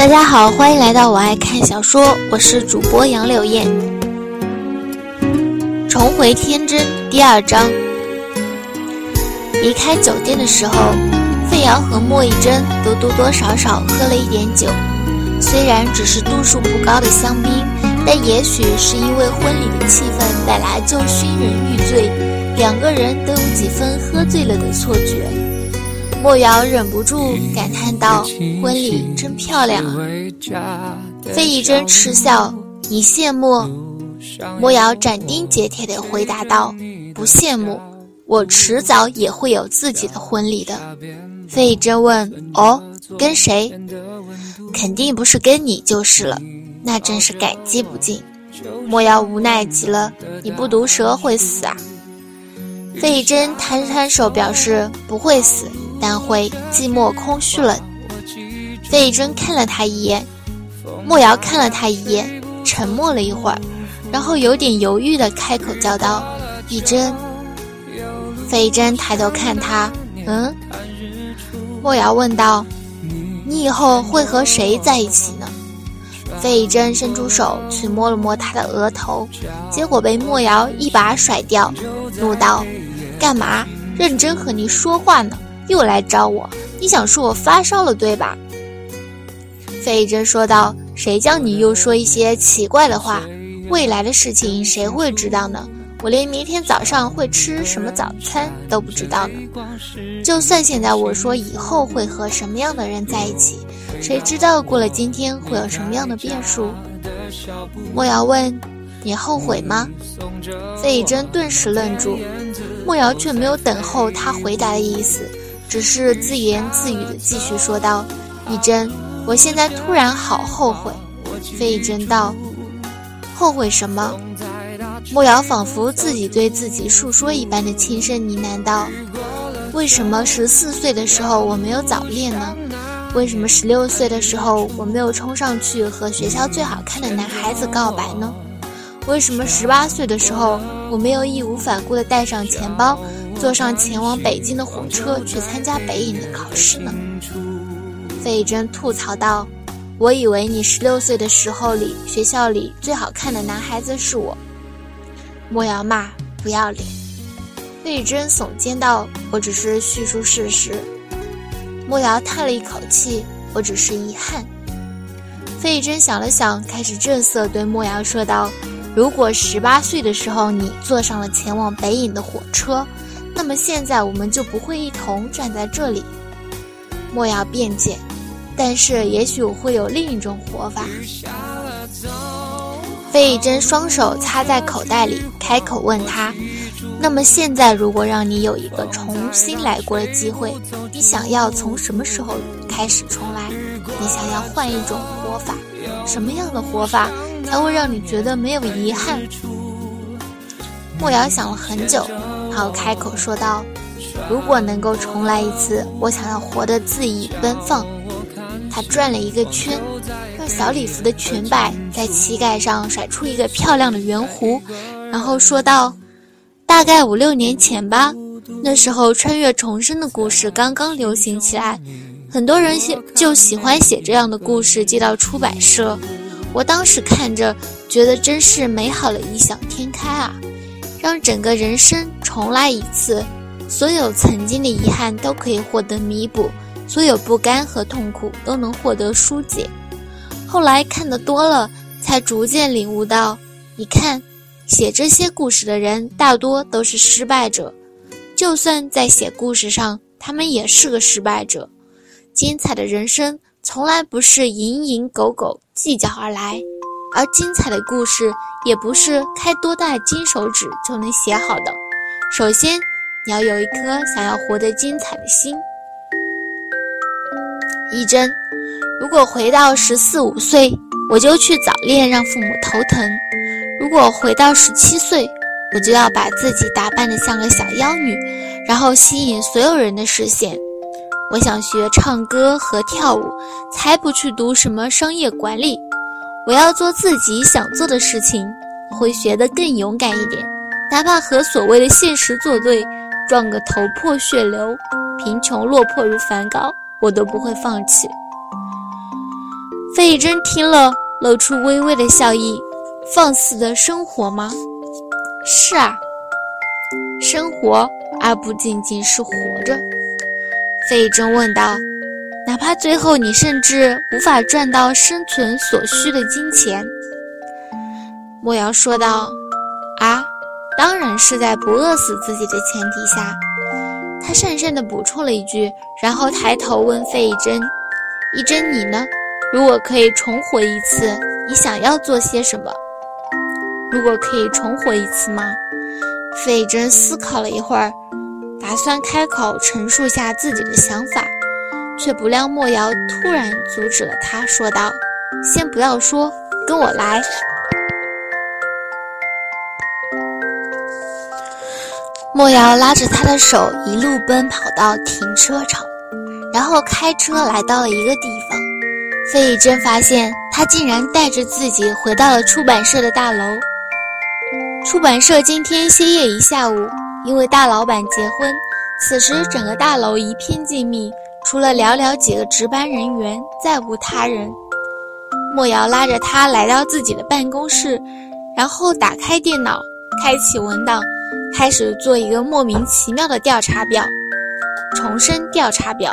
大家好，欢迎来到我爱看小说，我是主播杨柳燕。重回天真第二章。离开酒店的时候，费瑶和莫一真都多多少少喝了一点酒，虽然只是度数不高的香槟，但也许是因为婚礼的气氛本来就熏人欲醉，两个人都有几分喝醉了的错觉。莫瑶忍不住感叹道：“婚礼真漂亮啊！”费以真嗤笑：“你羡慕？”莫瑶斩钉截铁地回答道：“不羡慕，我迟早也会有自己的婚礼的。”费以真问：“哦，跟谁？肯定不是跟你就是了，那真是感激不尽。”莫瑶无奈极了：“你不毒蛇会死啊？”费以真摊摊手表示：“不会死。”但会寂寞空虚冷。费玉珍看了他一眼，莫瑶看了他一眼，沉默了一会儿，然后有点犹豫的开口叫道：“一珍。”费玉珍抬头看他，嗯。莫瑶问道：“你以后会和谁在一起呢？”费玉珍伸出手去摸了摸他的额头，结果被莫瑶一把甩掉，怒道：“干嘛？认真和你说话呢。”又来找我，你想说我发烧了对吧？费真说道：“谁叫你又说一些奇怪的话？未来的事情谁会知道呢？我连明天早上会吃什么早餐都不知道呢。就算现在我说以后会和什么样的人在一起，谁知道过了今天会有什么样的变数？”莫瑶问：“你后悔吗？”费真顿时愣住，莫瑶却没有等候他回答的意思。只是自言自语的继续说道：“一真，我现在突然好后悔。”费一真道：“后悔什么？”莫瑶仿佛自己对自己述说一般的轻声呢喃道：“为什么十四岁的时候我没有早恋呢？为什么十六岁的时候我没有冲上去和学校最好看的男孩子告白呢？为什么十八岁的时候我没有义无反顾地带上钱包？”坐上前往北京的火车去参加北影的考试呢？费真吐槽道：“我以为你十六岁的时候里学校里最好看的男孩子是我。”莫瑶骂：“不要脸！”费真耸肩道：“我只是叙述事实。”莫瑶叹了一口气：“我只是遗憾。”费真想了想，开始正色对莫瑶说道：“如果十八岁的时候你坐上了前往北影的火车。”那么现在我们就不会一同站在这里。莫瑶辩解，但是也许我会有另一种活法。费玉珍双手插在口袋里，开口问他：“那么现在如果让你有一个重新来过的机会，你想要从什么时候开始重来？你想要换一种活法？什么样的活法才会让你觉得没有遗憾？”莫瑶想了很久。然后开口说道：“如果能够重来一次，我想要活得恣意奔放。”他转了一个圈，让小礼服的裙摆在膝盖上甩出一个漂亮的圆弧，然后说道：“大概五六年前吧，那时候穿越重生的故事刚刚流行起来，很多人写就喜欢写这样的故事寄到出版社。我当时看着，觉得真是美好的异想天开啊！”让整个人生重来一次，所有曾经的遗憾都可以获得弥补，所有不甘和痛苦都能获得疏解。后来看得多了，才逐渐领悟到：你看，写这些故事的人大多都是失败者，就算在写故事上，他们也是个失败者。精彩的人生从来不是蝇营狗苟计较而来。而精彩的故事也不是开多大金手指就能写好的。首先，你要有一颗想要活得精彩的心。一真，如果回到十四五岁，我就去早恋让父母头疼；如果回到十七岁，我就要把自己打扮得像个小妖女，然后吸引所有人的视线。我想学唱歌和跳舞，才不去读什么商业管理。我要做自己想做的事情，我会学得更勇敢一点，哪怕和所谓的现实作对，撞个头破血流，贫穷落魄如梵高，我都不会放弃。费玉珍听了，露出微微的笑意。放肆的生活吗？是啊，生活，而不仅仅是活着。费玉珍问道：“哪怕最后你甚至无法赚到生存所需的金钱？”莫瑶说道：“啊，当然是在不饿死自己的前提下。”他讪讪地补充了一句，然后抬头问费玉珍：“一珍，你呢？如果可以重活一次，你想要做些什么？”如果可以重活一次吗？费珍思考了一会儿，打算开口陈述下自己的想法，却不料莫瑶突然阻止了他，说道：“先不要说，跟我来。”莫瑶拉着他的手，一路奔跑到停车场，然后开车来到了一个地方。费珍发现他竟然带着自己回到了出版社的大楼。出版社今天歇业一下午，因为大老板结婚。此时整个大楼一片静谧，除了寥寥几个值班人员，再无他人。莫瑶拉着他来到自己的办公室，然后打开电脑，开启文档，开始做一个莫名其妙的调查表。重生调查表，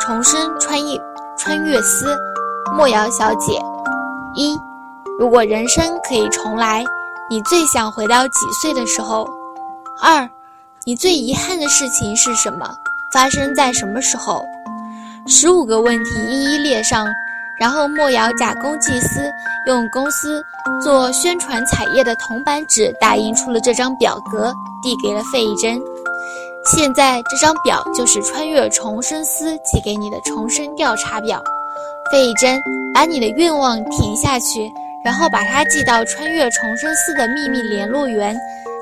重生穿越穿越丝，莫瑶小姐，一，如果人生可以重来。你最想回到几岁的时候？二，你最遗憾的事情是什么？发生在什么时候？十五个问题一一列上，然后莫瑶假公济私，用公司做宣传彩页的铜板纸打印出了这张表格，递给了费玉珍。现在这张表就是穿越重生司寄给你的重生调查表。费玉珍，把你的愿望填下去。然后把它寄到穿越重生司的秘密联络员，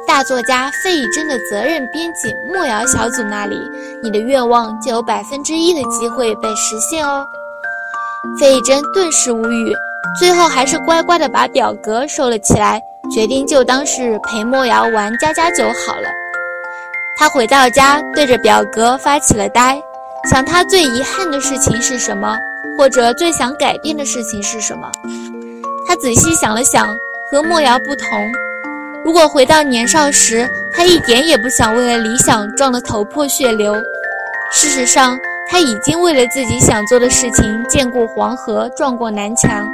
大作家费玉珍的责任编辑莫瑶小组那里，你的愿望就有百分之一的机会被实现哦。费玉珍顿时无语，最后还是乖乖的把表格收了起来，决定就当是陪莫瑶玩家家酒好了。他回到家，对着表格发起了呆，想他最遗憾的事情是什么，或者最想改变的事情是什么。他仔细想了想，和莫瑶不同。如果回到年少时，他一点也不想为了理想撞得头破血流。事实上，他已经为了自己想做的事情见过黄河，撞过南墙。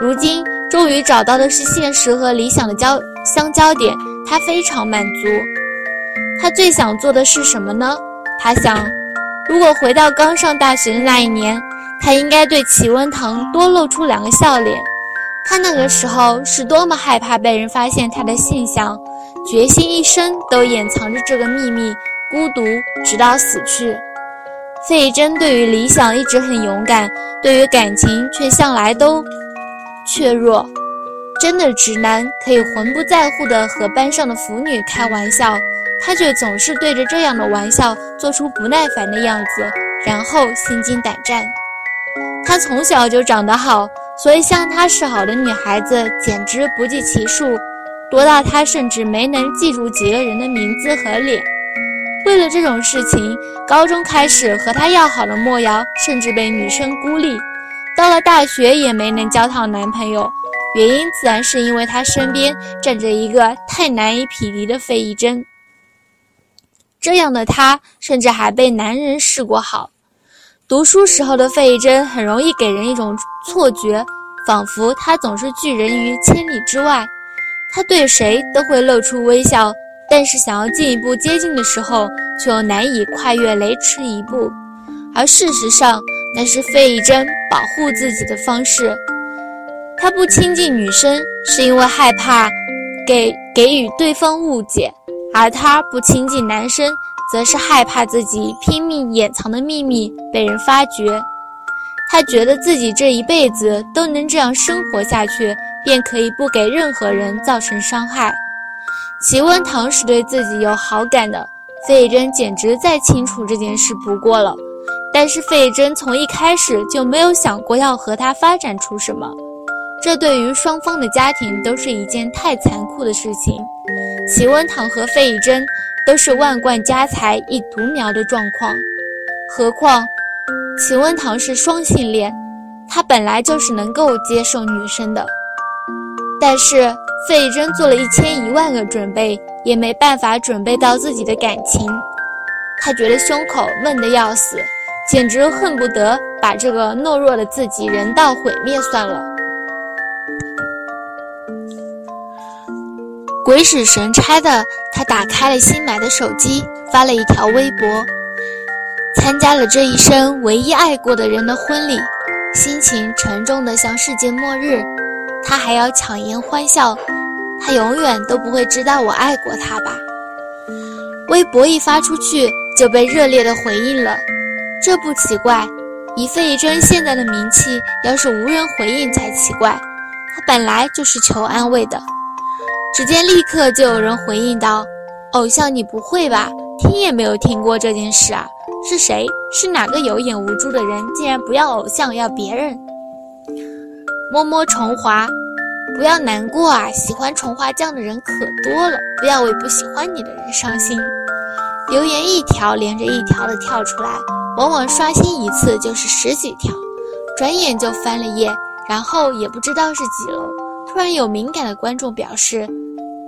如今终于找到的是现实和理想的交相交点，他非常满足。他最想做的是什么呢？他想，如果回到刚上大学的那一年，他应该对齐文堂多露出两个笑脸。他那个时候是多么害怕被人发现他的现象，决心一生都掩藏着这个秘密，孤独直到死去。费珍对于理想一直很勇敢，对于感情却向来都怯弱。真的直男可以浑不在乎地和班上的腐女开玩笑，他却总是对着这样的玩笑做出不耐烦的样子，然后心惊胆战。他从小就长得好。所以向他示好的女孩子简直不计其数，多到他甚至没能记住几个人的名字和脸。为了这种事情，高中开始和他要好的莫瑶甚至被女生孤立，到了大学也没能交到男朋友。原因自然是因为他身边站着一个太难以匹敌的费玉珍。这样的他甚至还被男人示过好。读书时候的费玉珍很容易给人一种错觉，仿佛他总是拒人于千里之外。他对谁都会露出微笑，但是想要进一步接近的时候，却又难以跨越雷池一步。而事实上，那是费玉珍保护自己的方式。他不亲近女生，是因为害怕给给予对方误解；而他不亲近男生。则是害怕自己拼命掩藏的秘密被人发觉，他觉得自己这一辈子都能这样生活下去，便可以不给任何人造成伤害。齐文堂是对自己有好感的，费珍简直再清楚这件事不过了。但是费珍从一开始就没有想过要和他发展出什么，这对于双方的家庭都是一件太残酷的事情。齐文堂和费珍。都是万贯家财一独苗的状况，何况秦文堂是双性恋，他本来就是能够接受女生的。但是费玉贞做了一千一万个准备，也没办法准备到自己的感情。他觉得胸口闷得要死，简直恨不得把这个懦弱的自己人道毁灭算了。鬼使神差的，他打开了新买的手机，发了一条微博：参加了这一生唯一爱过的人的婚礼，心情沉重的像世界末日。他还要强颜欢笑，他永远都不会知道我爱过他吧？微博一发出去就被热烈的回应了，这不奇怪。以费玉贞现在的名气，要是无人回应才奇怪。他本来就是求安慰的。只见立刻就有人回应道：“偶像，你不会吧？听也没有听过这件事啊？是谁？是哪个有眼无珠的人？竟然不要偶像，要别人？”摸摸重华，不要难过啊！喜欢重华酱的人可多了，不要为不喜欢你的人伤心。留言一条连着一条的跳出来，往往刷新一次就是十几条，转眼就翻了页，然后也不知道是几楼，突然有敏感的观众表示。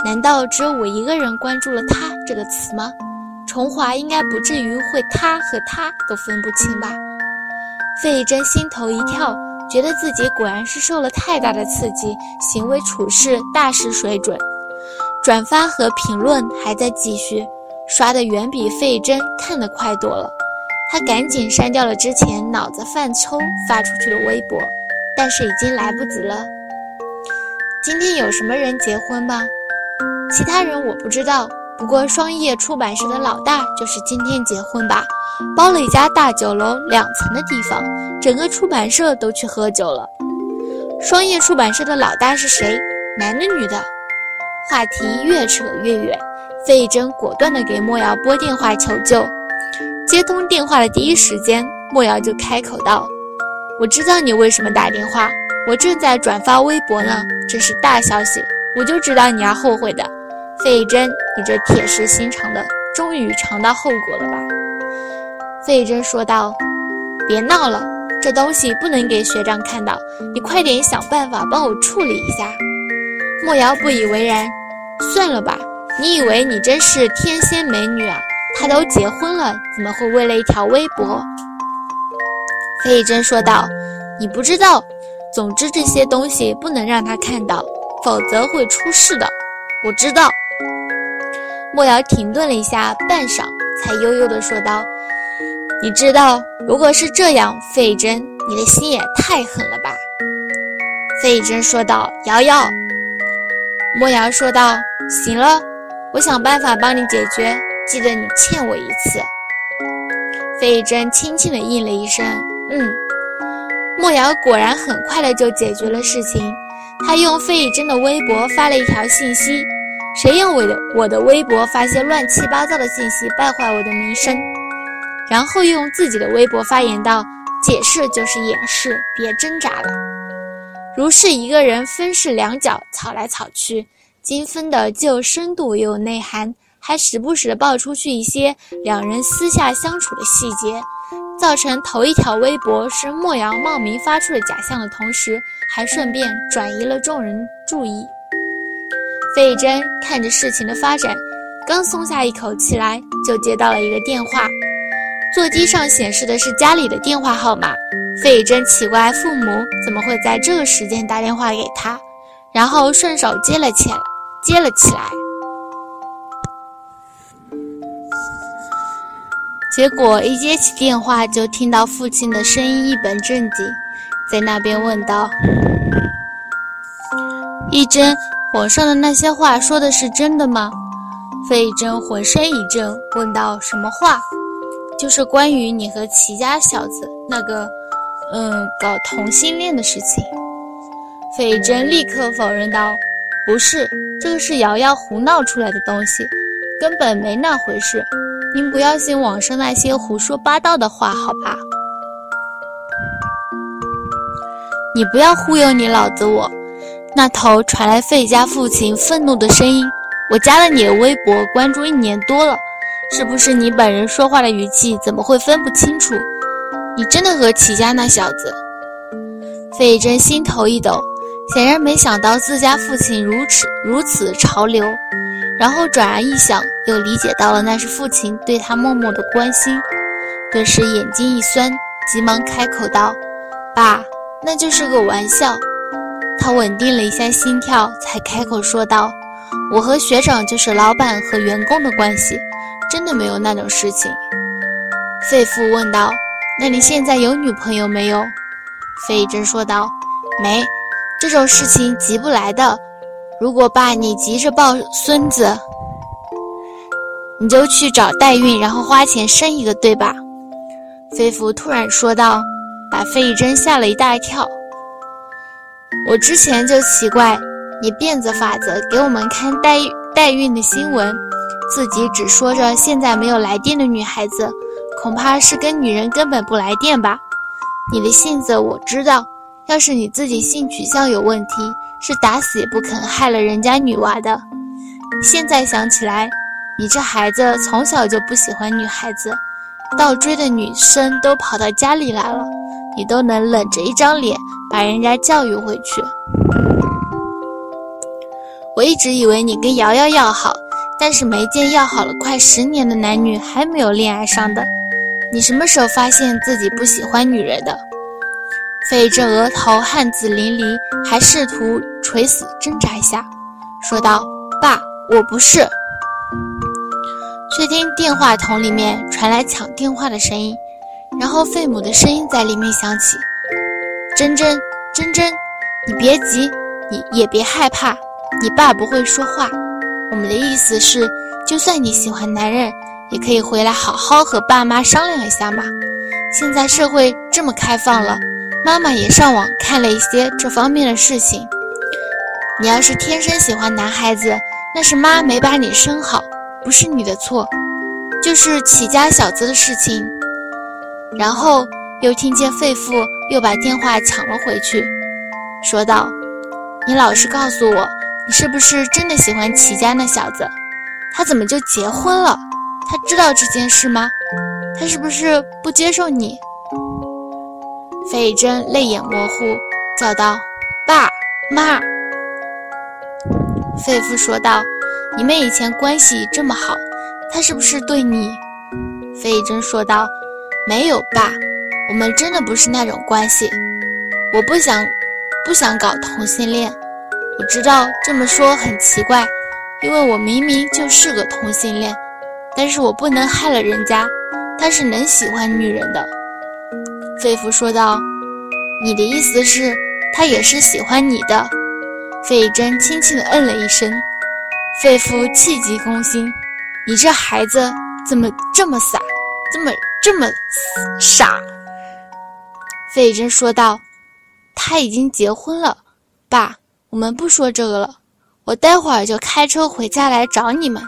难道只有我一个人关注了“他”这个词吗？重华应该不至于会“他”和“他”都分不清吧？费贞心头一跳，觉得自己果然是受了太大的刺激，行为处事大失水准。转发和评论还在继续，刷的远比费玉珍看得快多了。他赶紧删掉了之前脑子犯抽发出去的微博，但是已经来不及了。今天有什么人结婚吗？其他人我不知道，不过双叶出版社的老大就是今天结婚吧，包了一家大酒楼两层的地方，整个出版社都去喝酒了。双叶出版社的老大是谁？男的女的？话题越扯越远，费贞果断地给莫瑶拨电话求救。接通电话的第一时间，莫瑶就开口道：“我知道你为什么打电话，我正在转发微博呢，这是大消息，我就知道你要后悔的。”费贞，你这铁石心肠的，终于尝到后果了吧？费贞说道：“别闹了，这东西不能给学长看到，你快点想办法帮我处理一下。”莫瑶不以为然：“算了吧，你以为你真是天仙美女啊？他都结婚了，怎么会为了一条微博？”费贞说道：“你不知道，总之这些东西不能让他看到，否则会出事的。我知道。”莫瑶停顿了一下，半晌，才悠悠地说道：“你知道，如果是这样，费贞，你的心也太狠了吧？”费贞说道：“瑶瑶。”莫瑶说道：“行了，我想办法帮你解决，记得你欠我一次。”费真轻轻地应了一声：“嗯。”莫瑶果然很快的就解决了事情，他用费贞的微博发了一条信息。谁用我的我的微博发些乱七八糟的信息，败坏我的名声？然后用自己的微博发言道：“解释就是掩饰，别挣扎了。”如是一个人分饰两角，吵来吵去，精分的既有深度又有内涵，还时不时的爆出去一些两人私下相处的细节，造成头一条微博是莫阳冒名发出的假象的同时，还顺便转移了众人注意。费贞看着事情的发展，刚松下一口气来，就接到了一个电话。座机上显示的是家里的电话号码。费贞奇怪父母怎么会在这个时间打电话给他，然后顺手接了起来。接了起来，结果一接起电话，就听到父亲的声音一本正经，在那边问道：“一真。”网上的那些话说的是真的吗？费贞浑身一震，问道：“什么话？就是关于你和齐家小子那个，嗯，搞同性恋的事情。”费贞立刻否认道：“不是，这个是瑶瑶胡闹出来的东西，根本没那回事。您不要信网上那些胡说八道的话，好吧？你不要忽悠你老子我。”那头传来费家父亲愤怒的声音：“我加了你的微博，关注一年多了，是不是你本人说话的语气怎么会分不清楚？你真的和齐家那小子？”费真心头一抖，显然没想到自家父亲如此如此潮流。然后转而一想，又理解到了那是父亲对他默默的关心，顿时眼睛一酸，急忙开口道：“爸，那就是个玩笑。”他稳定了一下心跳，才开口说道：“我和学长就是老板和员工的关系，真的没有那种事情。”费父问道：“那你现在有女朋友没有？”费一真说道：“没，这种事情急不来的。”如果爸你急着抱孙子，你就去找代孕，然后花钱生一个，对吧？飞福突然说道，把费玉珍吓了一大跳。我之前就奇怪，你变着法子给我们看代代孕的新闻，自己只说着现在没有来电的女孩子，恐怕是跟女人根本不来电吧？你的性子我知道，要是你自己性取向有问题。是打死也不肯害了人家女娃的。现在想起来，你这孩子从小就不喜欢女孩子，倒追的女生都跑到家里来了，你都能冷着一张脸把人家教育回去。我一直以为你跟瑶瑶要好，但是没见要好了快十年的男女还没有恋爱上的。你什么时候发现自己不喜欢女人的？费着额头汗渍淋漓，还试图垂死挣扎一下，说道：“爸，我不是。”却听电话筒里面传来抢电话的声音，然后费母的声音在里面响起：“珍珍，珍珍，你别急，你也别害怕，你爸不会说话。我们的意思是，就算你喜欢男人，也可以回来好好和爸妈商量一下嘛。现在社会这么开放了。”妈妈也上网看了一些这方面的事情。你要是天生喜欢男孩子，那是妈没把你生好，不是你的错，就是起家小子的事情。然后又听见费父又把电话抢了回去，说道：“你老实告诉我，你是不是真的喜欢齐家那小子？他怎么就结婚了？他知道这件事吗？他是不是不接受你？”费玉珍泪眼模糊，叫道：“爸妈。”费父说道：“你们以前关系这么好，他是不是对你？”费玉珍说道：“没有，爸，我们真的不是那种关系。我不想，不想搞同性恋。我知道这么说很奇怪，因为我明明就是个同性恋，但是我不能害了人家。他是能喜欢女人的。”费父说道：“你的意思是，他也是喜欢你的？”费珍轻轻地嗯了一声。费父气急攻心：“你这孩子怎么这么傻，这么这么傻？”费珍说道：“他已经结婚了，爸，我们不说这个了。我待会儿就开车回家来找你们。”